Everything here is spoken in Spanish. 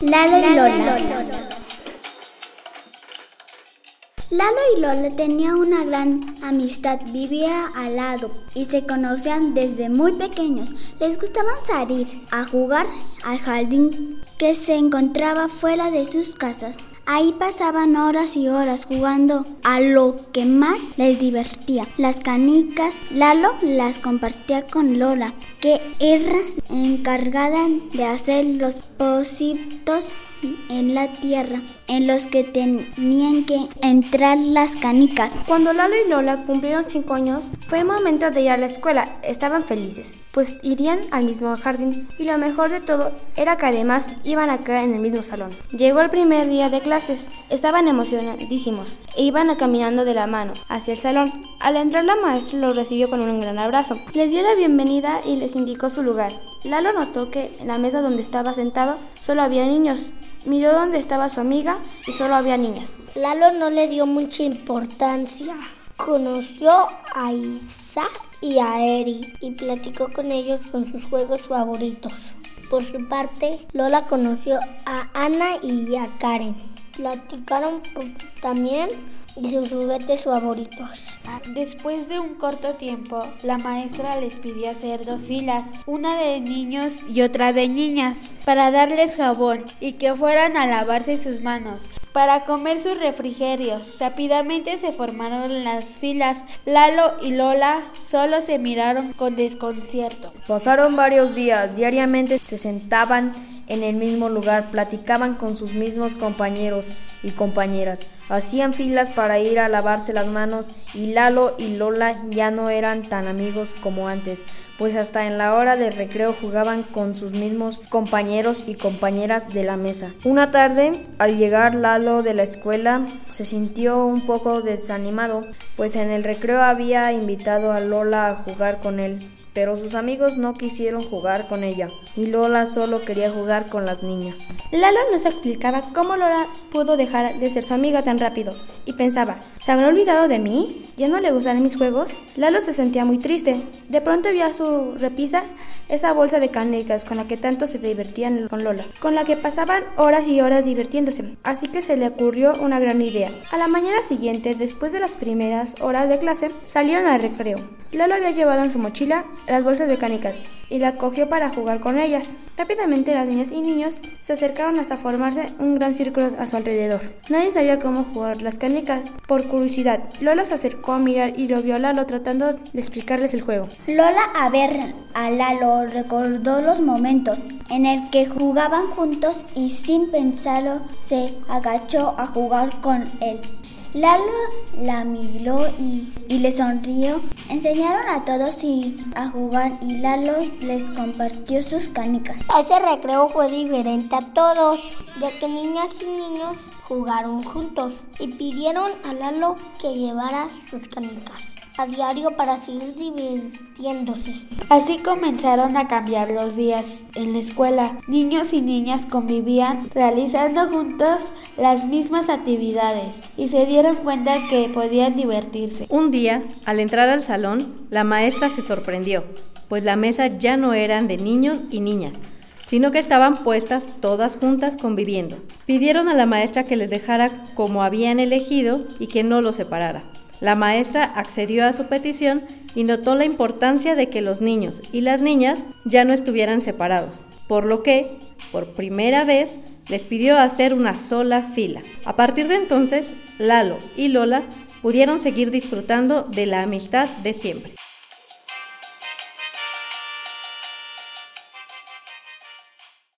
Lalo y Lola. Lalo y Lola tenían una gran amistad, vivía al lado y se conocían desde muy pequeños. Les gustaban salir a jugar al jardín que se encontraba fuera de sus casas. Ahí pasaban horas y horas jugando a lo que más les divertía. Las canicas, Lalo las compartía con Lola, que era encargada de hacer los pocitos en la tierra en los que tenían que entrar las canicas. Cuando Lalo y Lola cumplieron 5 años, fue momento de ir a la escuela. Estaban felices, pues irían al mismo jardín y lo mejor de todo era que además iban a caer en el mismo salón. Llegó el primer día de clases, estaban emocionadísimos e iban caminando de la mano hacia el salón. Al entrar la maestra los recibió con un gran abrazo. Les dio la bienvenida y les indicó su lugar. Lalo notó que en la mesa donde estaba sentado solo había niños. Miró dónde estaba su amiga y solo había niñas. Lalo no le dio mucha importancia. Conoció a Isa y a Eri y platicó con ellos con sus juegos favoritos. Por su parte, Lola conoció a Ana y a Karen. Platicaron también de sus juguetes favoritos. Después de un corto tiempo, la maestra les pidió hacer dos filas, una de niños y otra de niñas, para darles jabón y que fueran a lavarse sus manos, para comer sus refrigerios. Rápidamente se formaron las filas. Lalo y Lola solo se miraron con desconcierto. Pasaron varios días, diariamente se sentaban en el mismo lugar, platicaban con sus mismos compañeros y compañeras, hacían filas para ir a lavarse las manos y Lalo y Lola ya no eran tan amigos como antes, pues hasta en la hora de recreo jugaban con sus mismos compañeros y compañeras de la mesa. Una tarde, al llegar Lalo de la escuela, se sintió un poco desanimado, pues en el recreo había invitado a Lola a jugar con él pero sus amigos no quisieron jugar con ella y Lola solo quería jugar con las niñas. Lalo no se explicaba cómo Lola pudo dejar de ser su amiga tan rápido y pensaba, ¿se habrá olvidado de mí? ¿Ya no le gustan mis juegos? Lalo se sentía muy triste. De pronto vio a su repisa esa bolsa de canicas con la que tanto se divertían con Lola, con la que pasaban horas y horas divirtiéndose. Así que se le ocurrió una gran idea. A la mañana siguiente, después de las primeras horas de clase, salieron al recreo. Lalo había llevado en su mochila las bolsas de canicas y la cogió para jugar con ellas. Rápidamente las niñas y niños se acercaron hasta formarse un gran círculo a su alrededor. Nadie sabía cómo jugar las canicas. Por curiosidad, Lola se acercó a mirar y lo vio a Lalo tratando de explicarles el juego. Lola a ver a Lalo recordó los momentos en el que jugaban juntos y sin pensarlo se agachó a jugar con él. Lalo la miró y, y, le sonrió. Enseñaron a todos y a jugar y Lalo les compartió sus canicas. Ese recreo fue diferente a todos, ya que niñas y niños jugaron juntos y pidieron a Lalo que llevara sus canicas a diario para seguir divirtiéndose. Así comenzaron a cambiar los días en la escuela. Niños y niñas convivían realizando juntos las mismas actividades y se dieron cuenta que podían divertirse. Un día, al entrar al salón, la maestra se sorprendió, pues la mesa ya no eran de niños y niñas, sino que estaban puestas todas juntas conviviendo. Pidieron a la maestra que les dejara como habían elegido y que no los separara. La maestra accedió a su petición y notó la importancia de que los niños y las niñas ya no estuvieran separados, por lo que, por primera vez, les pidió hacer una sola fila. A partir de entonces, Lalo y Lola pudieron seguir disfrutando de la amistad de siempre.